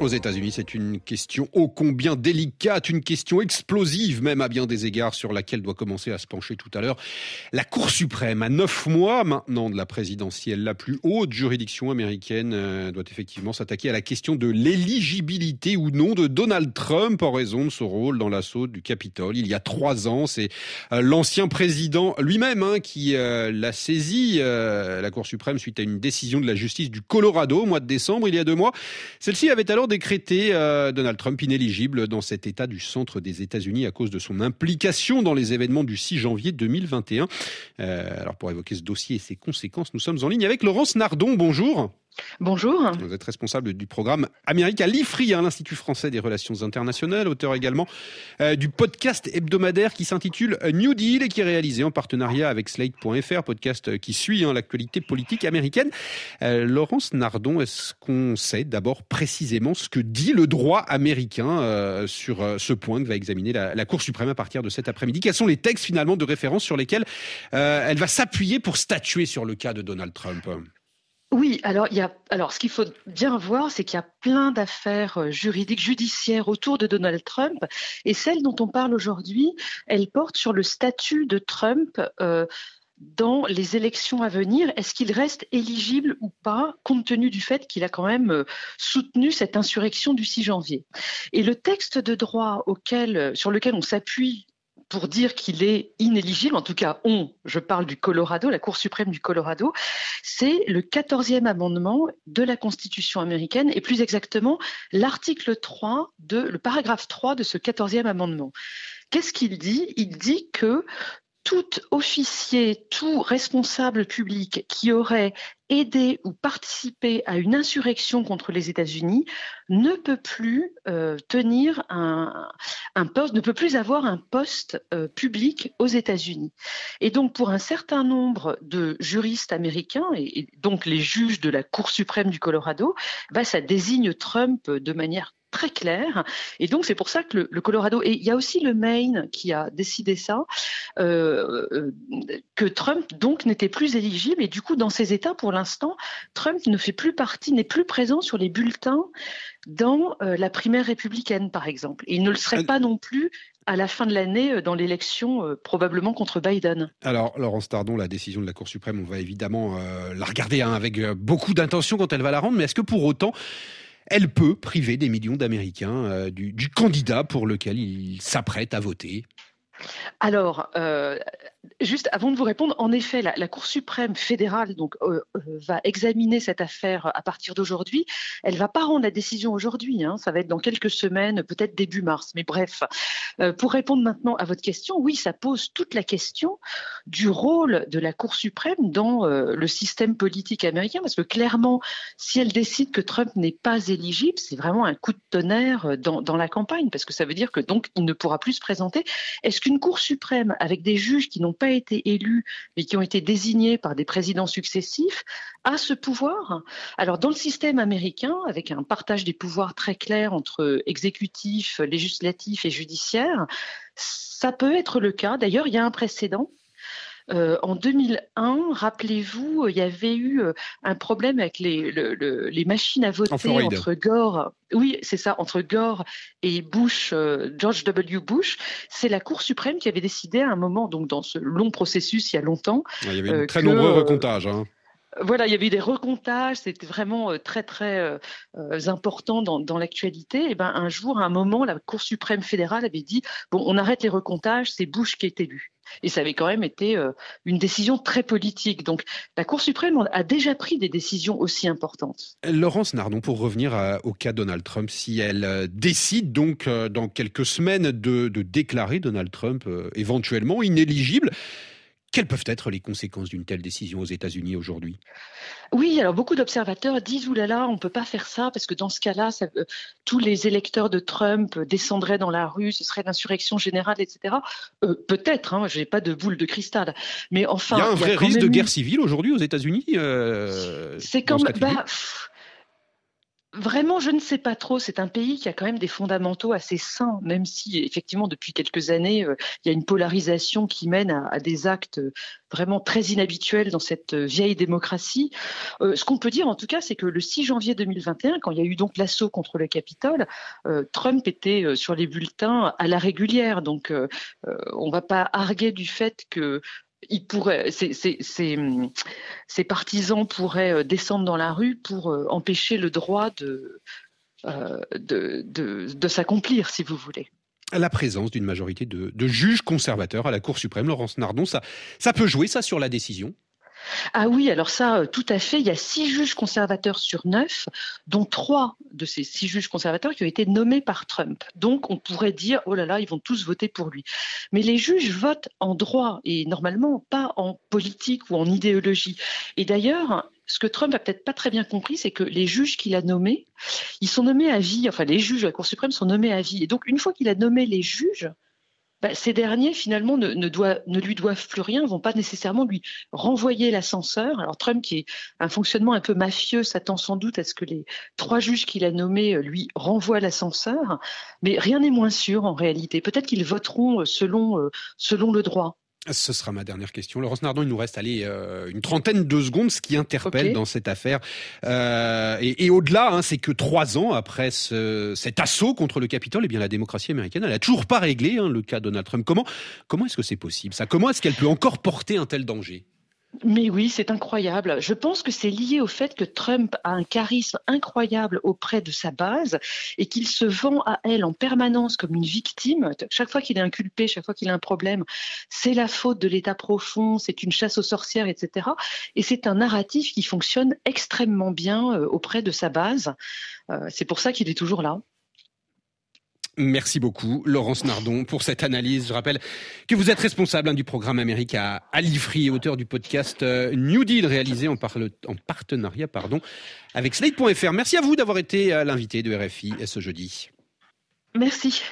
Aux États-Unis, c'est une question ô combien délicate, une question explosive même à bien des égards sur laquelle doit commencer à se pencher tout à l'heure la Cour suprême. À neuf mois maintenant de la présidentielle, la plus haute juridiction américaine euh, doit effectivement s'attaquer à la question de l'éligibilité ou non de Donald Trump en raison de son rôle dans l'assaut du Capitole. Il y a trois ans, c'est euh, l'ancien président lui-même hein, qui euh, l'a saisi, la Cour suprême, suite à une décision de la justice du Colorado au mois de décembre, il y a deux mois. Celle-ci avait alors décrété euh, Donald Trump inéligible dans cet État du centre des États-Unis à cause de son implication dans les événements du 6 janvier 2021. Euh, alors pour évoquer ce dossier et ses conséquences, nous sommes en ligne avec Laurence Nardon. Bonjour. Bonjour. Vous êtes responsable du programme Amérique à l'IFRI, hein, l'Institut français des relations internationales, auteur également euh, du podcast hebdomadaire qui s'intitule New Deal et qui est réalisé en partenariat avec Slate.fr, podcast qui suit hein, l'actualité politique américaine. Euh, Laurence Nardon, est-ce qu'on sait d'abord précisément ce que dit le droit américain euh, sur ce point que va examiner la, la, Cour suprême à partir de cet après-midi? Quels sont les textes finalement de référence sur lesquels elle va s'appuyer pour statuer sur le cas de Donald Trump? Oui, alors il y a alors ce qu'il faut bien voir, c'est qu'il y a plein d'affaires euh, juridiques, judiciaires autour de Donald Trump, et celle dont on parle aujourd'hui, elle porte sur le statut de Trump. Euh, dans les élections à venir, est-ce qu'il reste éligible ou pas, compte tenu du fait qu'il a quand même euh, soutenu cette insurrection du 6 janvier? Et le texte de droit auquel, sur lequel on s'appuie pour dire qu'il est inéligible, en tout cas on, je parle du Colorado, la Cour suprême du Colorado, c'est le 14e amendement de la Constitution américaine et plus exactement l'article 3 de le paragraphe 3 de ce 14e amendement. Qu'est-ce qu'il dit? Il dit que tout officier, tout responsable public qui aurait aidé ou participé à une insurrection contre les États-Unis ne peut plus euh, tenir un, poste, ne peut plus avoir un poste euh, public aux États-Unis. Et donc, pour un certain nombre de juristes américains et, donc les juges de la Cour suprême du Colorado, bah, ça désigne Trump de manière très clair. Et donc, c'est pour ça que le, Colorado, et il y a aussi le Maine qui a décidé ça, euh, euh, que Trump, donc, n'était plus éligible. Et du coup, dans ces États, pour l'instant, Trump ne fait plus partie, n'est plus présent sur les bulletins dans euh, la primaire républicaine, par exemple. Et il ne le serait pas non plus à la fin de l'année dans l'élection probablement contre Biden. Alors, Laurence Tardon, la décision de la Cour suprême, on va évidemment la regarder hein, avec beaucoup d'intention quand elle va la rendre, mais est-ce que pour autant, elle peut priver des millions d'Américains euh, du, candidat pour lequel ils s'apprêtent à voter. Alors, euh, juste avant de vous répondre, en effet, la, Cour suprême fédérale donc euh, euh, va examiner cette affaire à partir d'aujourd'hui. Elle va pas rendre la décision aujourd'hui, hein, ça va être dans quelques semaines, peut-être début mars. Mais bref, pour répondre maintenant à votre question, oui, ça pose toute la question du rôle de la Cour suprême dans le système politique américain, parce que clairement, si elle décide que Trump n'est pas éligible, c'est vraiment un coup de tonnerre dans, dans la campagne, parce que ça veut dire que donc il ne pourra plus se présenter. Est-ce qu'une Cour suprême avec des juges qui n'ont pas été élus, mais qui ont été désignés par des présidents successifs, a ce pouvoir Alors, dans le système américain, avec un partage des pouvoirs très clair entre exécutif, législatif et judiciaire, ça peut être le cas. D'ailleurs, il y a un précédent euh, en 2001, rappelez-vous, il y avait eu euh, un problème avec les, les machines à voter entre Gore, oui, c'est ça, entre Gore et Bush, euh, George W. Bush. C'est la Cour suprême qui avait décidé à un moment, donc dans ce long processus il y a longtemps. Il y avait de très nombreux recomptages. Hein. Voilà, il y avait eu des recomptages, c'était vraiment très très important dans, l'actualité. Et ben un jour, à un moment, la Cour suprême fédérale avait dit bon, on arrête les recomptages, c'est Bush qui est élu. Et ça avait quand même été euh, une décision très politique. Donc la Cour suprême a déjà pris des décisions aussi importantes. Laurence Nardon, pour revenir au cas Donald Trump, si elle euh, décide donc euh, dans quelques semaines de déclarer Donald Trump éventuellement inéligible, quelles peuvent être les conséquences d'une telle décision aux États-Unis aujourd'hui? Oui, alors beaucoup d'observateurs disent oulala, on ne peut pas faire ça parce que dans ce cas-là, euh, tous les électeurs de Trump descendraient dans la rue, ce serait l'insurrection générale, etc. Euh, peut-être, hein, je n'ai pas de boule de cristal, mais enfin. Il y a un vrai risque de guerre civile aujourd'hui aux États-Unis. Euh, C'est comme. Bah, Vraiment, je ne sais pas trop. C'est un pays qui a quand même des fondamentaux assez sains, même si effectivement depuis quelques années, euh, il y a une polarisation qui mène à, des actes vraiment très inhabituels dans cette vieille démocratie. Euh, ce qu'on peut dire en tout cas, c'est que le 6 janvier 2021, quand il y a eu donc l'assaut contre le Capitole, euh, Trump était sur les bulletins à la régulière. Donc, on ne va pas arguer du fait que il pourrait, ses, partisans pourraient euh, descendre dans la rue pour euh, empêcher le droit de, euh, de, s'accomplir, si vous voulez. La présence d'une majorité de, juges conservateurs à la Cour suprême, Laurence Nardon, ça, ça peut jouer ça sur la décision? Ah oui, alors ça, euh, tout à fait. Il y a six juges conservateurs sur neuf, dont trois de ces six juges conservateurs qui ont été nommés par Trump. Donc, on pourrait dire, oh là là, ils vont tous voter pour lui. Mais les juges votent en droit et normalement pas en politique ou en idéologie. Et d'ailleurs, ce que Trump a peut-être pas très bien compris, c'est que les juges qu'il a nommés, ils sont nommés à vie. Enfin, les juges de la Cour suprême sont nommés à vie. Et donc, une fois qu'il a nommé les juges, bah, ces derniers, finalement, ne, lui doivent plus rien, vont pas nécessairement lui renvoyer l'ascenseur. Alors Trump, qui est un fonctionnement un peu mafieux, s'attend sans doute à ce que les trois juges qu'il a nommés euh, lui renvoient l'ascenseur, mais rien n'est moins sûr en réalité. Peut-être qu'ils voteront euh, euh, selon le droit. Ce sera ma dernière question. Laurence Nardon, il nous reste allez, euh, une trentaine de secondes. Ce qui interpelle dans cette affaire, euh, et, au-delà, hein, c'est que trois ans après ce, cet assaut contre le Capitole, eh bien la démocratie américaine, elle a toujours pas réglé hein, le cas Donald Trump. Comment, comment est-ce que c'est possible? Ça Comment est-ce qu'elle peut encore porter un tel danger? Mais oui, c'est incroyable. Je pense que c'est lié au fait que Trump a un charisme incroyable auprès de sa base et qu'il se vend à elle en permanence comme une victime. Chaque fois qu'il est inculpé, chaque fois qu'il a un problème, c'est la faute de l'État profond, c'est une chasse aux sorcières, etc. Et c'est un narratif qui fonctionne extrêmement bien euh, auprès de sa base. Euh, c'est pour ça qu'il est toujours là. Merci beaucoup, Laurence Nardon, pour cette analyse. Je rappelle que vous êtes responsable hein, du programme Amérique à, l'IFRI et auteur du podcast euh, New Deal, réalisé en, en partenariat pardon, avec Slate.fr. Merci à vous d'avoir été euh, l'invité de RFI ce jeudi. Merci.